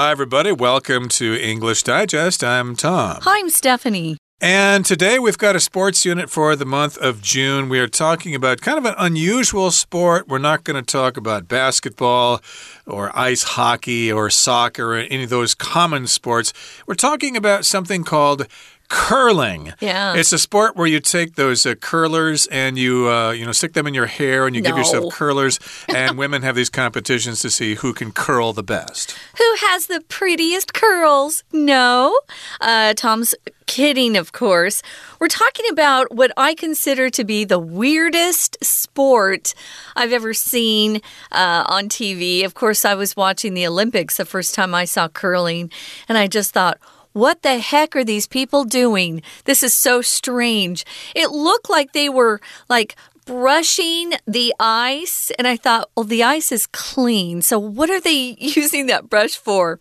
Hi, everybody. Welcome to English Digest. I'm Tom. Hi, I'm Stephanie. And today we've got a sports unit for the month of June. We are talking about kind of an unusual sport. We're not going to talk about basketball or ice hockey or soccer or any of those common sports. We're talking about something called curling. Yeah. It's a sport where you take those uh, curlers and you uh, you know stick them in your hair and you no. give yourself curlers and women have these competitions to see who can curl the best. Who has the prettiest curls? No. Uh, Tom's kidding, of course. We're talking about what I consider to be the weirdest sport I've ever seen uh, on TV. Of course, I was watching the Olympics the first time I saw curling, and I just thought, what the heck are these people doing? This is so strange. It looked like they were like brushing the ice, and I thought, well, the ice is clean. So, what are they using that brush for?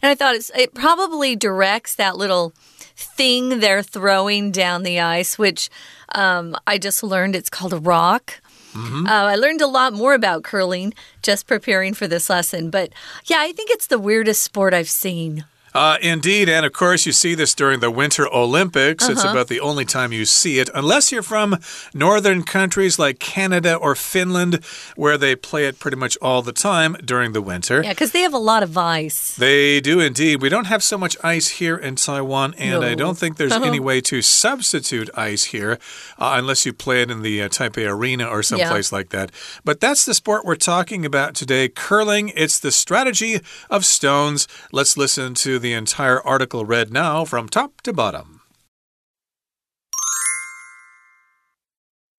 And I thought it probably directs that little thing they're throwing down the ice, which um, I just learned it's called a rock. Mm -hmm. uh, I learned a lot more about curling just preparing for this lesson. But yeah, I think it's the weirdest sport I've seen. Uh, indeed. And of course, you see this during the Winter Olympics. Uh -huh. It's Uh-huh. about the only time you see it, unless you're from northern countries like Canada or Finland, where they play it pretty much all the time during the winter. Yeah, because they have a lot of ice. They do indeed. We don't have so much ice here in Taiwan, and no. I don't think there's uh -huh. any way to substitute ice here uh, unless you play it in the uh, Taipei Arena or someplace yeah. like that. But that's the sport we're talking about today curling. It's the strategy of stones. Let's listen to the the entire article read now from top to bottom.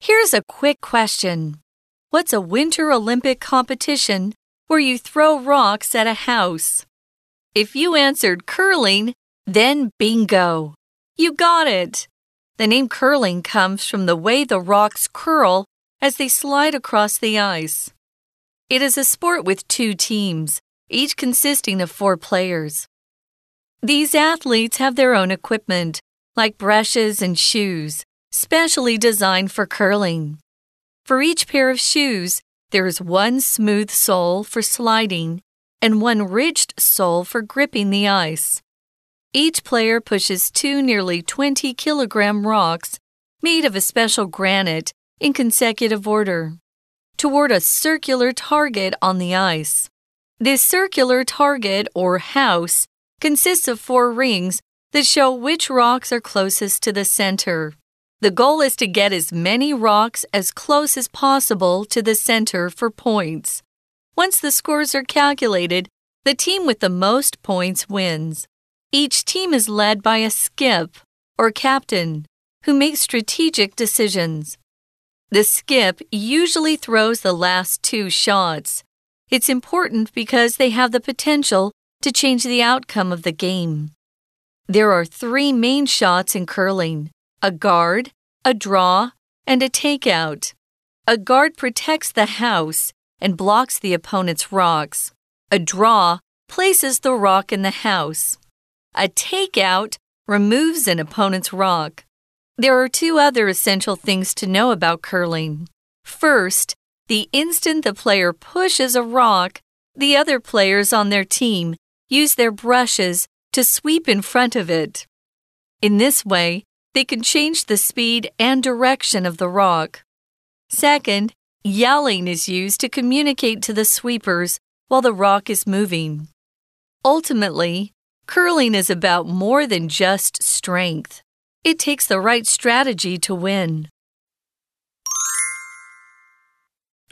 Here's a quick question What's a Winter Olympic competition where you throw rocks at a house? If you answered curling, then bingo! You got it! The name curling comes from the way the rocks curl as they slide across the ice. It is a sport with two teams, each consisting of four players. These athletes have their own equipment, like brushes and shoes, specially designed for curling. For each pair of shoes, there is one smooth sole for sliding and one ridged sole for gripping the ice. Each player pushes two nearly 20 kilogram rocks made of a special granite in consecutive order toward a circular target on the ice. This circular target or house consists of four rings that show which rocks are closest to the center. The goal is to get as many rocks as close as possible to the center for points. Once the scores are calculated, the team with the most points wins. Each team is led by a skip, or captain, who makes strategic decisions. The skip usually throws the last two shots. It's important because they have the potential to change the outcome of the game. There are three main shots in curling a guard, a draw, and a takeout. A guard protects the house and blocks the opponent's rocks. A draw places the rock in the house. A takeout removes an opponent's rock. There are two other essential things to know about curling. First, the instant the player pushes a rock, the other players on their team use their brushes to sweep in front of it. In this way, they can change the speed and direction of the rock. Second, yelling is used to communicate to the sweepers while the rock is moving. Ultimately, curling is about more than just strength. It takes the right strategy to win.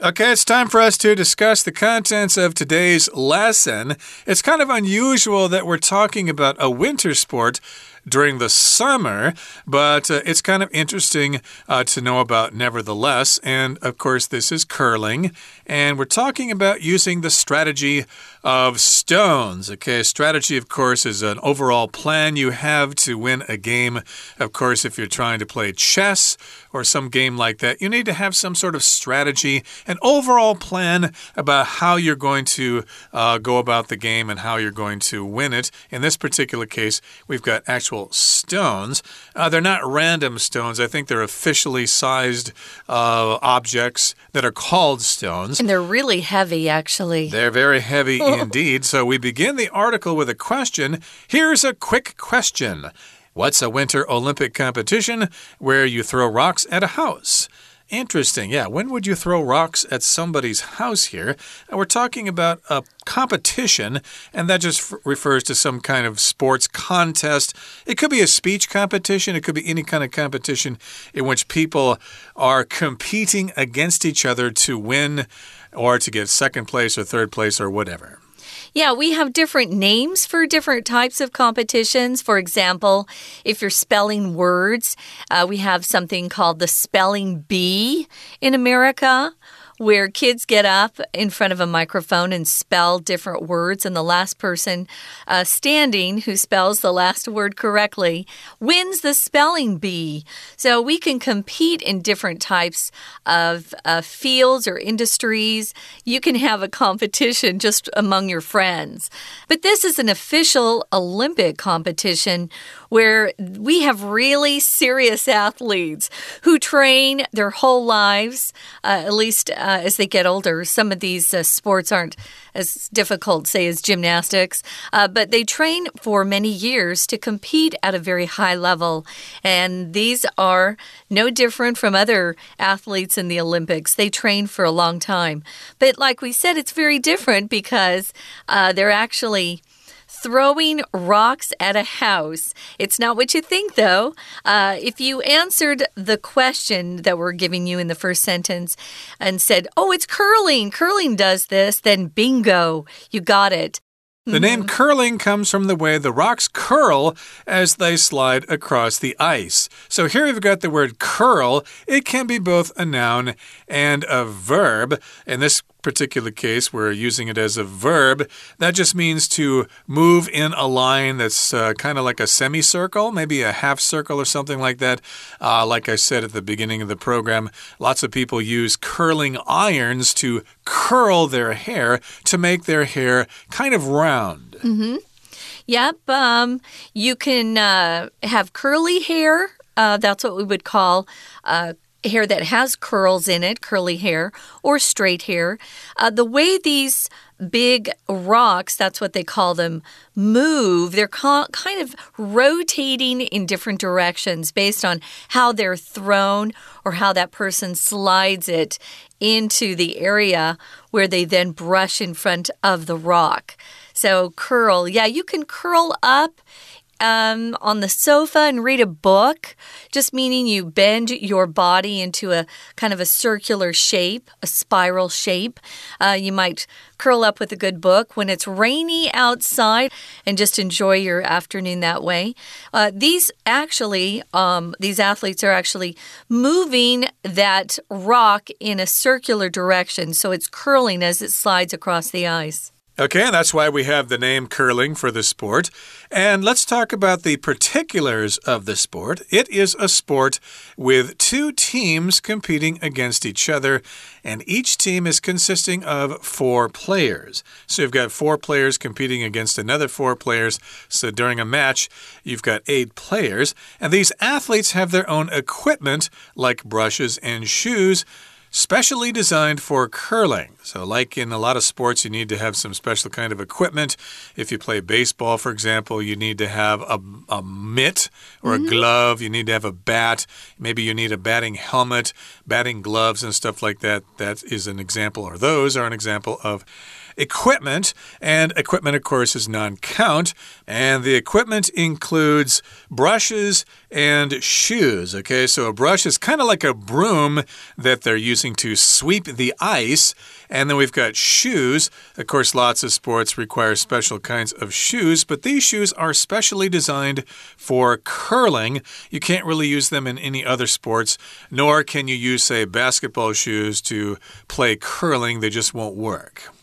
Okay, it's time for us to discuss the contents of today's lesson. It's kind of unusual that we're talking about a winter sport during the summer, but uh, it's kind of interesting uh, to know about nevertheless. And of course, this is curling, and we're talking about using the strategy of stones. Okay, strategy, of course, is an overall plan you have to win a game. Of course, if you're trying to play chess or some game like that, you need to have some sort of strategy, an overall plan about how you're going to uh, go about the game and how you're going to win it. In this particular case, we've got actual symmetrical stones. Uh, they're not random stones. I think they're officially sized uh, objects that are called stones. And they're really heavy, actually. They're very heavy indeed. So we begin the article with a question. Here's a quick question. What's a winter Olympic competition where you throw rocks at a house? Interesting. Yeah. When would you throw rocks at somebody's house here? we're talking about a competition, and that just refers to some kind of sports contest. It could be a speech competition, it could be any kind of competition in which people are competing against each other to win or to get second place or third place or whatever. Yeah, we have different names for different types of competitions. For example, if you're spelling words, uh, we have something called the spelling bee in America where kids get up in front of a microphone and spell different words, and the last person uh, standing who spells the last word correctly wins the spelling bee. So we can compete in different types of uh, fields or industries. You can have a competition just among your friends. But this is an official Olympic competition where we have really serious athletes who train their whole lives, uh, at least uh, as they get older. Some of these uh, sports aren't as difficult, say, as gymnastics, uh, but they train for many years to compete at a very high level. And these are no different from other athletes in the Olympics. They train for a long time. But like we said, it's very different because uh, they're actually throwing rocks at a house. It's not what you think, though. Uh, if you answered the question that we're giving you in the first sentence and said, oh, it's curling, curling does this, then bingo, you got it. The name mm-hmm. curling comes from the way the rocks curl as they slide across the ice. So here we've got the word curl. It can be both a noun and a verb. In this particular case, we're using it as a verb. That just means to move in a line that's uh, kind of like a semicircle, maybe a half circle or something like that. Uh, like I said at the beginning of the program, lots of people use curling irons to curl their hair to make their hair kind of round. Mm -hmm. Yep. Um, you can uh, have curly hair. Uh, that's what we would call uh, hair that has curls in it, curly hair, or straight hair. Uh, the way these big rocks, that's what they call them, move, they're kind of rotating in different directions based on how they're thrown or how that person slides it into the area where they then brush in front of the rock. So, curl, yeah, you can curl up um, on the sofa and read a book, just meaning you bend your body into a kind of a circular shape, a spiral shape. Uh, you might curl up with a good book when it's rainy outside and just enjoy your afternoon that way. Uh, these actually, um, these athletes are actually moving that rock in a circular direction, so it's curling as it slides across the ice. Okay, and that's why we have the name curling for the sport. And let's talk about the particulars of the sport. It is a sport with two teams competing against each other, and each team is consisting of four players. So you've got four players competing against another four players. So during a match, you've got eight players, and these athletes have their own equipment like brushes and shoes specially designed for curling. So, like in a lot of sports, you need to have some special kind of equipment. If you play baseball, for example, you need to have a, a mitt or a mm -hmm. glove. You need to have a bat. Maybe you need a batting helmet, batting gloves, and stuff like that. That is an example, or those are an example of equipment. And equipment, of course, is non count. And the equipment includes brushes and shoes. Okay, so a brush is kind of like a broom that they're using to sweep the ice. And then we've got shoes. Of course, lots of sports require special kinds of shoes, but these shoes are specially designed for curling. You can't really use them in any other sports, nor can you use, say, basketball shoes to play curling. They just won't work.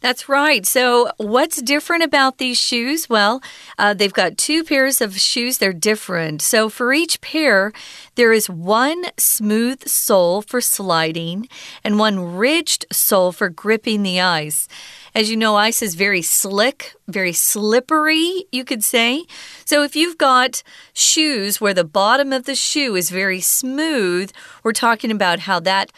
That's right. So, what's different about these shoes? Well, uh, they've got two pairs of shoes. They're different. So, for each pair, there is one smooth sole for sliding and one ridged sole for gripping the ice. As you know, ice is very slick, very slippery, you could say. So if you've got shoes where the bottom of the shoe is very smooth, we're talking about how that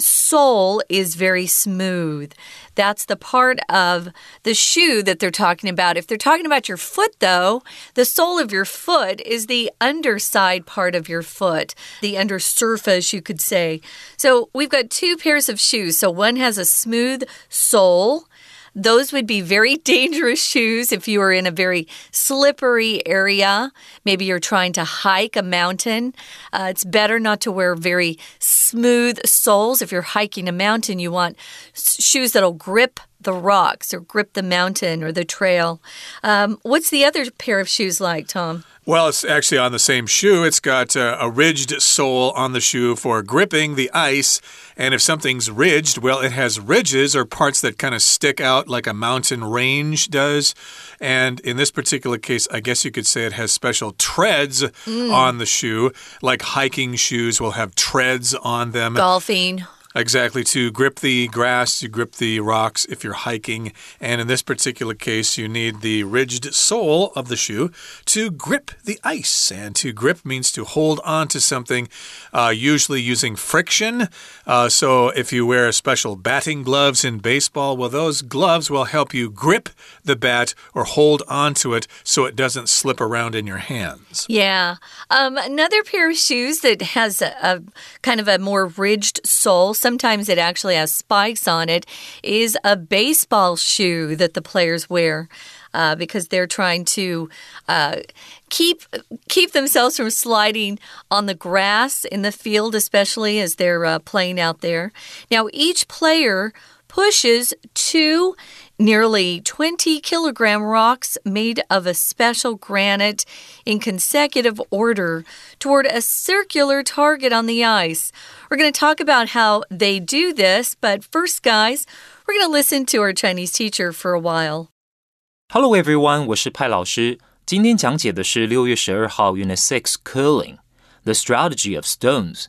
sole is very smooth. That's the part of the shoe that they're talking about. If they're talking about your foot, though, the sole of your foot is the underside part of your foot, the under surface, you could say. So we've got two pairs of shoes. So one has a smooth sole those would be very dangerous shoes if you are in a very slippery area. Maybe you're trying to hike a mountain. Uh, it's better not to wear very smooth soles. If you're hiking a mountain, you want shoes that'll grip the rocks or grip the mountain or the trail. Um, what's the other pair of shoes like, Tom? Well, it's actually on the same shoe. It's got uh, a ridged sole on the shoe for gripping the ice. And if something's ridged, well, it has ridges or parts that kind of stick out like a mountain range does. And in this particular case, I guess you could say it has special treads mm. on the shoe, like hiking shoes will have treads on them. Golfing. Exactly, to grip the grass, you grip the rocks if you're hiking. And in this particular case, you need the ridged sole of the shoe to grip the ice. And to grip means to hold on to something, uh, usually using friction. Uh, so if you wear special batting gloves in baseball, well, those gloves will help you grip the bat or hold on to it so it doesn't slip around in your hands. Yeah. Um, another pair of shoes that has a, a kind of a more ridged sole sometimes it actually has spikes on it, is a baseball shoe that the players wear. Uh, because they're trying to uh, keep keep themselves from sliding on the grass in the field, especially as they're uh, playing out there. Now, each player pushes two nearly 20 kilogram rocks made of a special granite in consecutive order toward a circular target on the ice. We're going to talk about how they do this, but first, guys, we're going to listen to our Chinese teacher for a while. Hello everyone，我是派老师。今天讲解的是六月十二号 Unit Six Curling The Strategy of Stones。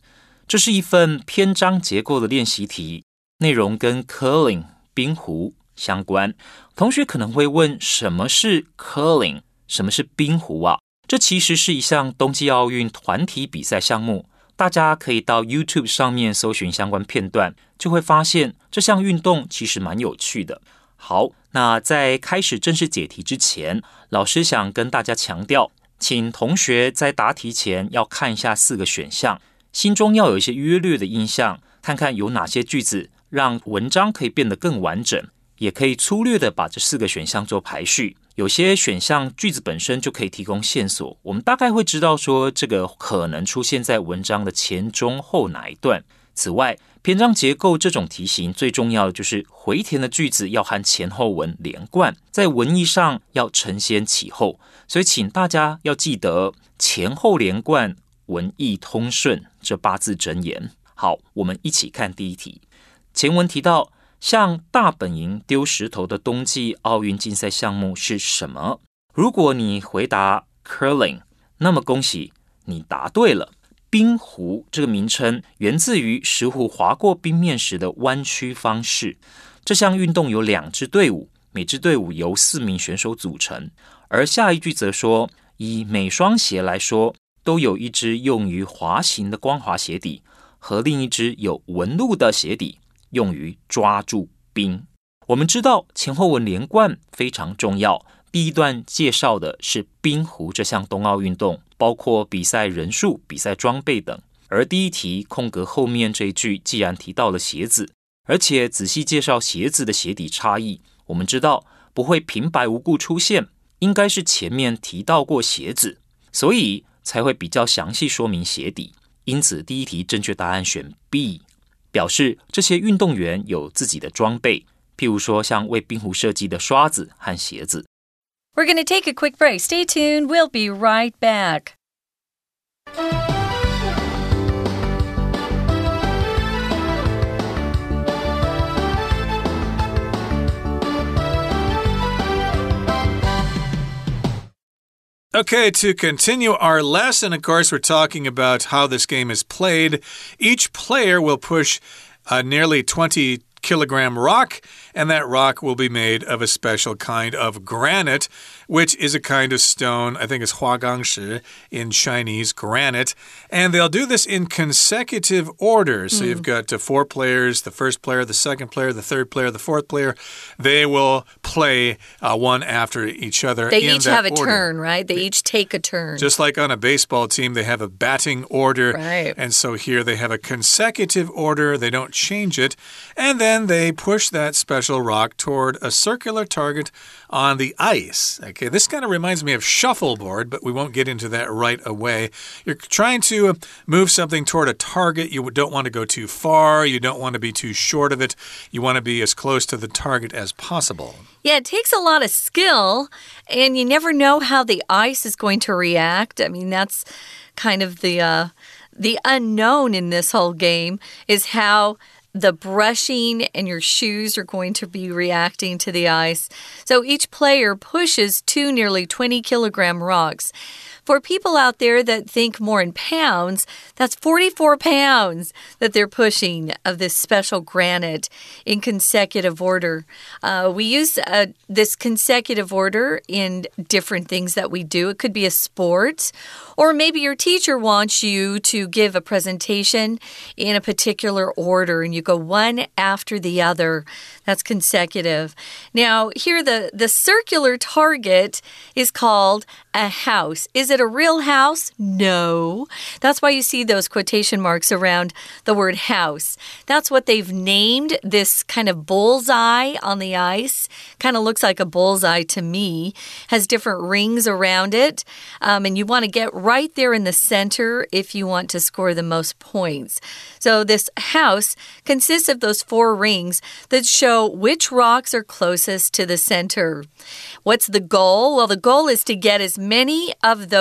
这是一份篇章结构的练习题，内容跟 curling 冰壶 相关。同学可能会问，什么是 curling？什么是冰壶啊？这其实是一项冬季奥运团体比赛项目。大家可以到 YouTube 上面搜寻相关片段，就会发现这项运动其实蛮有趣的。好，那在开始正式解题之前，老师想跟大家强调，请同学在答题前要看一下四个选项，心中要有一些约略的印象，看看有哪些句子让文章可以变得更完整。也可以粗略的把这四个选项做排序，有些选项句子本身就可以提供线索，我们大概会知道说这个可能出现在文章的前、中、后哪一段。此外，篇章结构这种题型最重要的就是回填的句子要和前后文连贯，在文意上要承先启后，所以请大家要记得前后连贯、文意通顺这八字真言。好，我们一起看第一题，前文提到。向大本营丢石头的冬季奥运竞赛项目是什么？如果你回答 curling，那么恭喜你答对了。冰壶这个名称源自于石壶划过冰面时的弯曲方式。这项运动有两支队伍，每支队伍由四名选手组成。而下一句则说，以每双鞋来说，都有一只用于滑行的光滑鞋底和另一只有纹路的鞋底。用于抓住冰。我们知道前后文连贯非常重要。第一段介绍的是冰壶这项冬奥运动，包括比赛人数、比赛装备等。而第一题空格后面这一句既然提到了鞋子，而且仔细介绍鞋子的鞋底差异，我们知道不会平白无故出现，应该是前面提到过鞋子，所以才会比较详细说明鞋底。因此，第一题正确答案选 B。表示这些运动员有自己的装备，譬如说像为冰壶设计的刷子和鞋子。We're going to take a quick break. Stay tuned. We'll be right back. Okay, to continue our lesson, of course, we're talking about how this game is played. Each player will push a nearly 20 kilogram rock and that rock will be made of a special kind of granite, which is a kind of stone, I think it's huagangshi in Chinese, granite. And they'll do this in consecutive order. So mm. you've got uh, four players the first player, the second player, the third player, the fourth player. They will play uh, one after each other. They each have a order. turn, right? They each take a turn. Just like on a baseball team, they have a batting order. Right. And so here they have a consecutive order, they don't change it. And then they push that special rock toward a circular target on the ice. Okay, this kind of reminds me of shuffleboard, but we won't get into that right away. You're trying to move something toward a target. You don't want to go too far, you don't want to be too short of it. You want to be as close to the target as possible. Yeah, it takes a lot of skill, and you never know how the ice is going to react. I mean, that's kind of the uh, the unknown in this whole game is how the brushing and your shoes are going to be reacting to the ice. So each player pushes two nearly 20 kilogram rocks. For people out there that think more in pounds, that's 44 pounds that they're pushing of this special granite in consecutive order. Uh, we use uh, this consecutive order in different things that we do. It could be a sport, or maybe your teacher wants you to give a presentation in a particular order and you go one after the other. That's consecutive. Now, here the, the circular target is called a house. Is it a real house? No. That's why you see those quotation marks around the word house. That's what they've named this kind of bullseye on the ice. Kind of looks like a bullseye to me. Has different rings around it. Um, and you want to get right there in the center if you want to score the most points. So this house consists of those four rings that show which rocks are closest to the center. What's the goal? Well, the goal is to get as many of those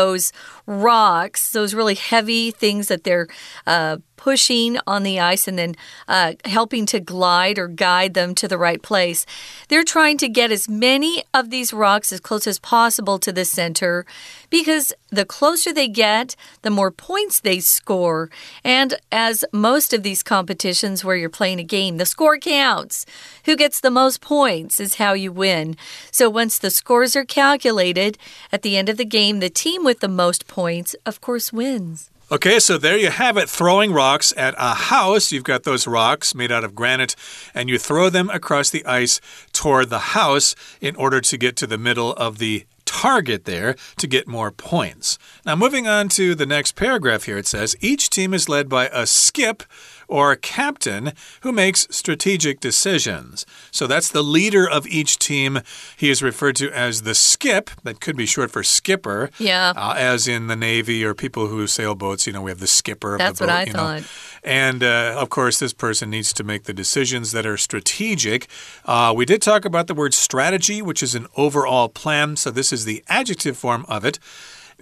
rocks, those really heavy things that they're uh, pushing on the ice and then uh, helping to glide or guide them to the right place. They're trying to get as many of these rocks as close as possible to the center because the closer they get, the more points they score. And as most of these competitions where you're playing a game, the score counts. Who gets the most points is how you win. So once the scores are calculated, at the end of the game, the team with the most points, of course, wins. Okay, so there you have it throwing rocks at a house. You've got those rocks made out of granite, and you throw them across the ice toward the house in order to get to the middle of the target there to get more points. Now, moving on to the next paragraph here, it says each team is led by a skip or captain who makes strategic decisions. So that's the leader of each team. He is referred to as the skip. That could be short for skipper. Yeah. Uh, as in the Navy or people who sail boats, you know, we have the skipper that's the boat. That's what I thought. Know. And uh, of course, this person needs to make the decisions that are strategic. Uh, we did talk about the word strategy, which is an overall plan. So this is the adjective form of it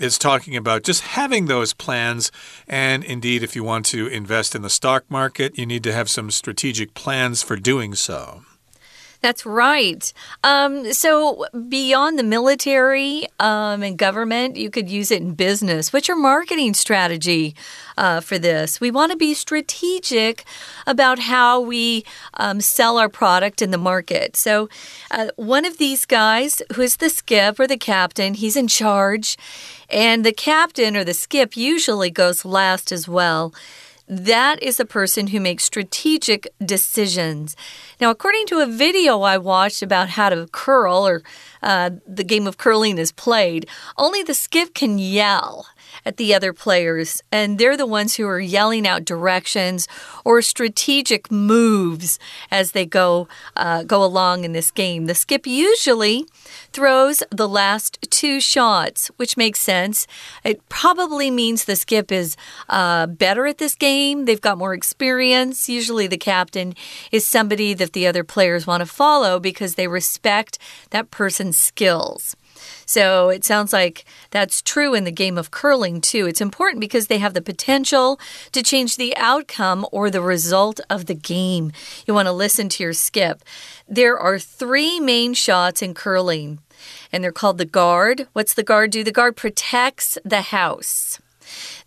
is talking about just having those plans. And indeed, if you want to invest in the stock market, you need to have some strategic plans for doing so. That's right. Um, so, beyond the military um, and government, you could use it in business. What's your marketing strategy uh, for this? We want to be strategic about how we um, sell our product in the market. So, uh, one of these guys, who is the skip or the captain, he's in charge, and the captain or the skip usually goes last as well. That is a person who makes strategic decisions. Now, according to a video I watched about how to curl or uh, the game of curling is played, only the skip can yell at the other players, and they're the ones who are yelling out directions or strategic moves as they go uh, go along in this game. The skip usually throws the last two shots, which makes sense. It probably means the skip is uh, better at this game. They've got more experience. Usually, the captain is somebody that the other players want to follow because they respect that person's skills. So it sounds like that's true in the game of curling, too. It's important because they have the potential to change the outcome or the result of the game. You want to listen to your skip. There are three main shots in curling, and they're called the guard. What's the guard do? The guard protects the house.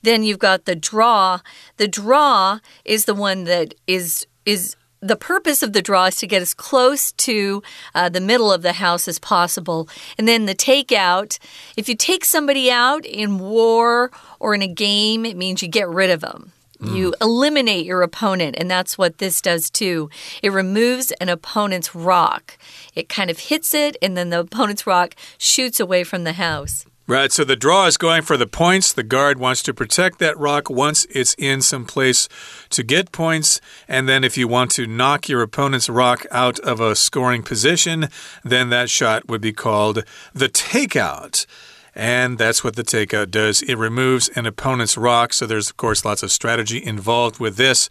Then you've got the draw. The draw is the one that is is the purpose of the draw is to get as close to uh, the middle of the house as possible. And then the takeout, if you take somebody out in war or in a game, it means you get rid of them. You eliminate your opponent, and that's what this does too. It removes an opponent's rock. It kind of hits it, and then the opponent's rock shoots away from the house. Right, so the draw is going for the points. The guard wants to protect that rock once it's in some place to get points. And then if you want to knock your opponent's rock out of a scoring position, then that shot would be called the takeout. And that's what the takeout does. It removes an opponent's rock. So there's, of course, lots of strategy involved with this.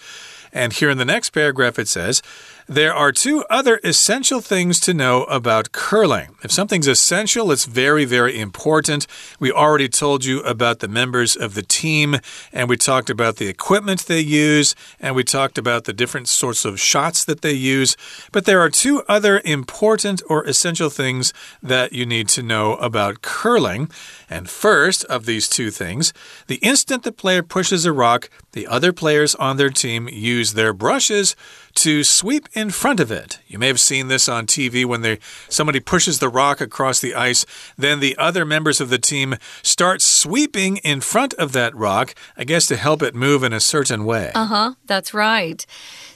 And here in the next paragraph, it says, there are two other essential things to know about curling. If something's essential, it's very, very important. We already told you about the members of the team, and we talked about the equipment they use, and we talked about the different sorts of shots that they use. But there are two other important or essential things that you need to know about curling. And first of these two things, the instant the player pushes a rock, the other players on their team use their brushes to sweep in front of it. You may have seen this on TV when they, somebody pushes the rock across the ice, then the other members of the team start sweeping in front of that rock, I guess to help it move in a certain way. Uh huh, that's right.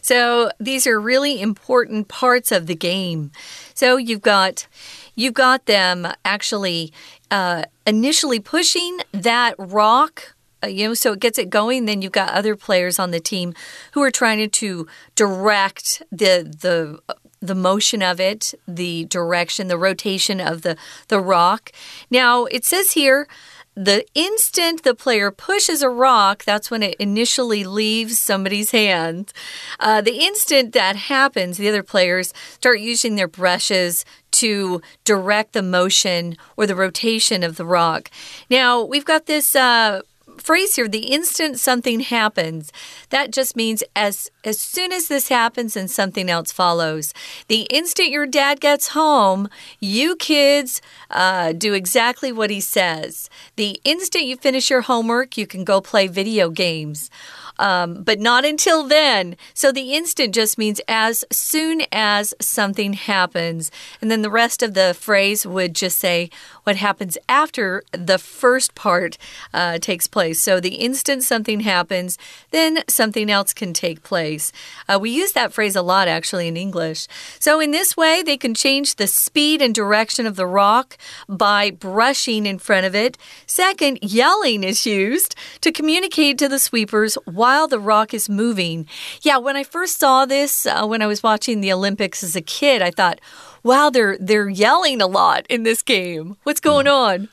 So these are really important parts of the game. So you've got you've got them actually uh, initially pushing that rock you know, so it gets it going. Then you've got other players on the team who are trying to direct the the the motion of it, the direction, the rotation of the the rock. Now it says here the instant the player pushes a rock, that's when it initially leaves somebody's hand. Uh, the instant that happens, the other players start using their brushes to direct the motion or the rotation of the rock. Now, we've got this. Uh, phrase here the instant something happens that just means as as soon as this happens and something else follows. The instant your dad gets home you kids uh, do exactly what he says. The instant you finish your homework you can go play video games um, but not until then. So the instant just means as soon as something happens. And then the rest of the phrase would just say what happens after the first part uh, takes place. So the instant something happens, then something else can take place. Uh, we use that phrase a lot actually in English. So in this way, they can change the speed and direction of the rock by brushing in front of it. Second, yelling is used to communicate to the sweepers while the rock is moving. Yeah, when I first saw this, uh, when I was watching the Olympics as a kid, I thought, wow, they're they're yelling a lot in this game. What's going on?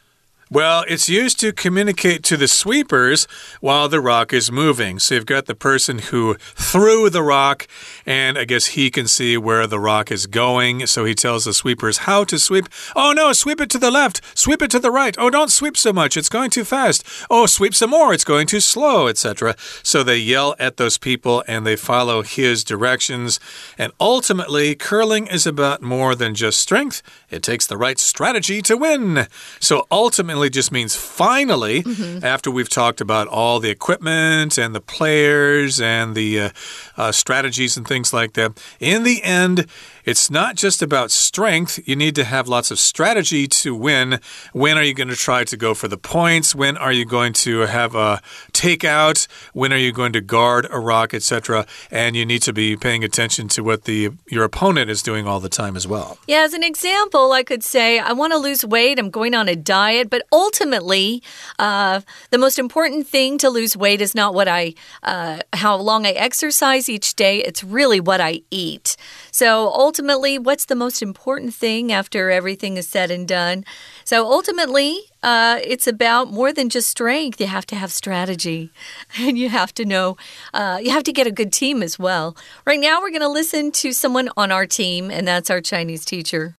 Well, it's used to communicate to the sweepers while the rock is moving. So you've got the person who threw the rock, and I guess he can see where the rock is going. So he tells the sweepers how to sweep. Oh, no, sweep it to the left, sweep it to the right. Oh, don't sweep so much, it's going too fast. Oh, sweep some more, it's going too slow, etc. So they yell at those people and they follow his directions. And ultimately, curling is about more than just strength, it takes the right strategy to win. So ultimately, just means finally, mm -hmm. after we've talked about all the equipment and the players and the uh, uh, strategies and things like that. In the end, it's not just about strength. You need to have lots of strategy to win. When are you going to try to go for the points? When are you going to have a takeout? When are you going to guard a rock, etc.? And you need to be paying attention to what the your opponent is doing all the time as well. Yeah, as an example, I could say I want to lose weight. I'm going on a diet, but ultimately, uh, the most important thing to lose weight is not what I, uh, how long I exercise each day. It's really what I eat. So ultimately, what's the most important thing after everything is said and done? So ultimately, uh, it's about more than just strength. You have to have strategy and you have to know, uh, you have to get a good team as well. Right now, we're going to listen to someone on our team, and that's our Chinese teacher.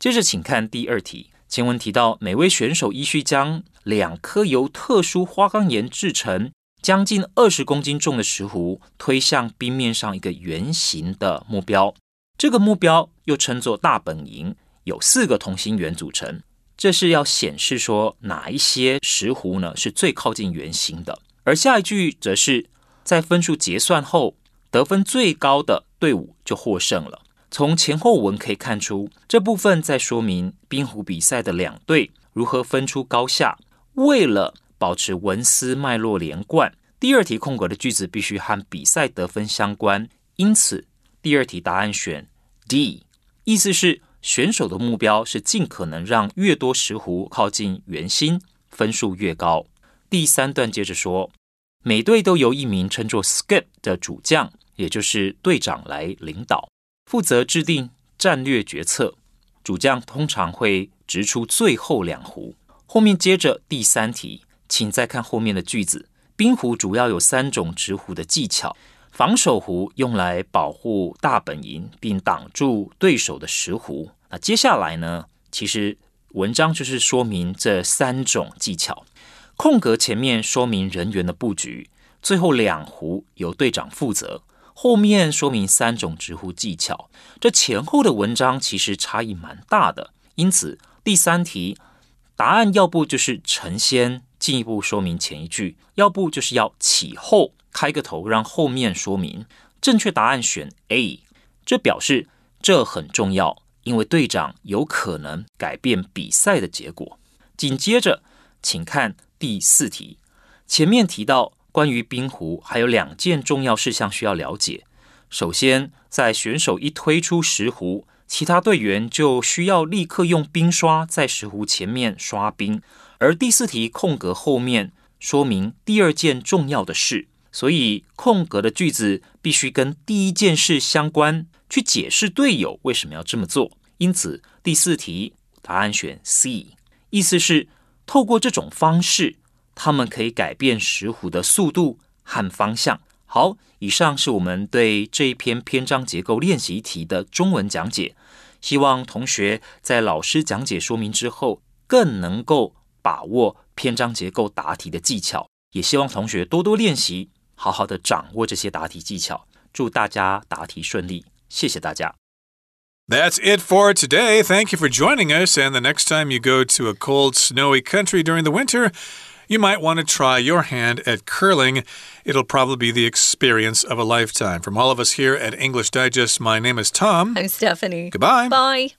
接着，请看第二题。前文提到，每位选手依序将两颗由特殊花岗岩制成、将近二十公斤重的石壶推向冰面上一个圆形的目标。这个目标又称作大本营，有四个同心圆组成。这是要显示说哪一些石斛呢是最靠近圆形的。而下一句则是在分数结算后，得分最高的队伍就获胜了。从前后文可以看出，这部分在说明冰壶比赛的两队如何分出高下。为了保持文思脉络连贯，第二题空格的句子必须和比赛得分相关。因此，第二题答案选 D，意思是选手的目标是尽可能让越多石斛靠近圆心，分数越高。第三段接着说，每队都由一名称作 Skip 的主将，也就是队长来领导。负责制定战略决策，主将通常会掷出最后两壶。后面接着第三题，请再看后面的句子。冰壶主要有三种执壶的技巧：防守壶用来保护大本营，并挡住对手的石壶。那接下来呢？其实文章就是说明这三种技巧。空格前面说明人员的布局，最后两壶由队长负责。后面说明三种直呼技巧，这前后的文章其实差异蛮大的，因此第三题答案要不就是承先进一步说明前一句，要不就是要起后开个头让后面说明。正确答案选 A，这表示这很重要，因为队长有可能改变比赛的结果。紧接着，请看第四题，前面提到。关于冰壶，还有两件重要事项需要了解。首先，在选手一推出石壶，其他队员就需要立刻用冰刷在石壶前面刷冰。而第四题空格后面说明第二件重要的事，所以空格的句子必须跟第一件事相关，去解释队友为什么要这么做。因此，第四题答案选 C，意思是透过这种方式。他们可以改变石虎的速度和方向。好，以上是我们对这一篇篇章结构练习题的中文讲解。希望同学在老师讲解说明之后，更能够把握篇章结构答题的技巧。也希望同学多多练习，好好的掌握这些答题技巧。祝大家答题顺利，谢谢大家。That's it for today. Thank you for joining us. And the next time you go to a cold, snowy country during the winter, you might want to try your hand at curling. It'll probably be the experience of a lifetime. From all of us here at English Digest, my name is Tom. I'm Stephanie. Goodbye. Bye.